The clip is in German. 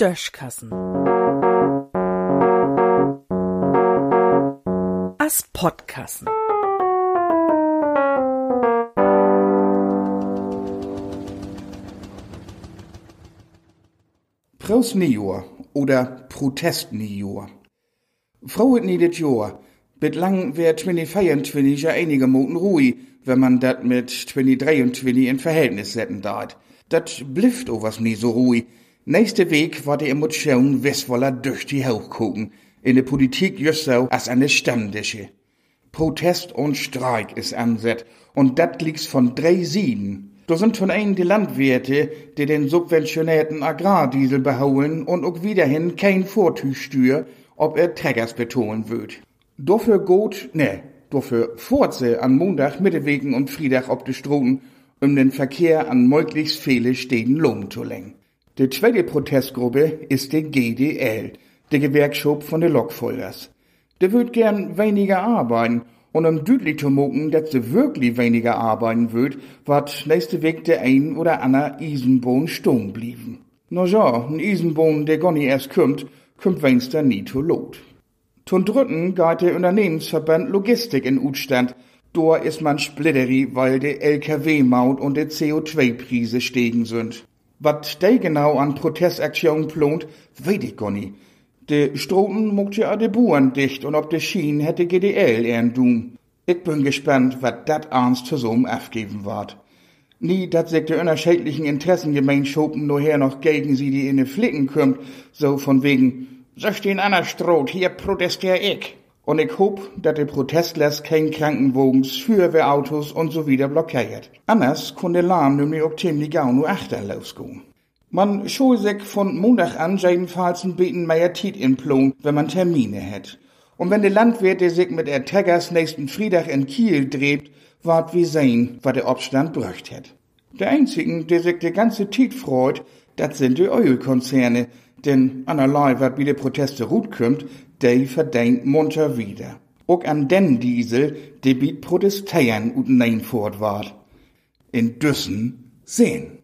Döschkassen. As Podkassen. Prosnior oder Protestnior. Frohet nie det Jahr. Bitlang wär 2024 ja einige Moten ruhig, wenn man dat mit 2023 in Verhältnis setzen darf. Dat blifft o was nie so ruhig. Nächste Weg war die Emotion westwoller durch die Hauch gucken. In der Politik just so als eine Stammdische. Protest und Streik ist anset. Und dat liegt von drei Sieden. Da sind von einen die Landwirte, die den subventionierten Agrardiesel behauen und auch wiederhin kein Vortüchstür, ob er Trägers betonen wird. Dafür gut, ne, dafür Forze an Montag, Mittewegen und Friedach ob die Stroten, um den Verkehr an möglichst viele Städten Lohn zu lenken. Die zweite Protestgruppe ist die GDL, die Gewerkschaft von den Lokführers. Der wird gern weniger arbeiten und um deutlich zu machen, dass sie wirklich weniger arbeiten wird, wird nächste Weg der ein oder andere Eisenbahn stehen blieben. Na ja, ein Eisenbahn, der gar nicht erst kommt, kommt wenigstens nie zu Lot. Zum dritten geht der Unternehmensverband Logistik in Utstand. Da ist man splitteri, weil der LKW-Maut und der CO2-Preise steigen sind. Was de genau an Protestaktionen plant, weet ich gar nicht. De Stroten mocht ja de Buren dicht und ob de Schien hätte GDL ehren doen. Ich bin gespannt, wat dat ernst so'm aufgeben ward. Nie, dat sich de unterschiedlichen Interessengemeinschaften noher noch gegen sie, die in de Flicken kümmt, so von wegen, so stehen Anna Stroh, hier protestier ich. Und ich hoff, dat de Protestlers kein Krankenwogens, Feuerwehrautos und so wieder blockiert. Anders konnte Lahm nämlich auch ziemlich gau nur achter losgehen. Man schul sich von Montag an jedenfalls ein beten mehr Tiet in Plon, wenn man Termine hat. Und wenn der Landwirt, sich mit der Taggers nächsten Friedach in Kiel dreht, wart wie sehen, was der Obstand bräucht hat. Der einzigen, der sich der ganze Tiet freut, dat sind die Ölkonzerne, denn anerlei, wat wie die Proteste gut kümmt, der verdient munter wieder. Auch an den Diesel, der biet protestieren und nein fortwart. In Düssen sehen.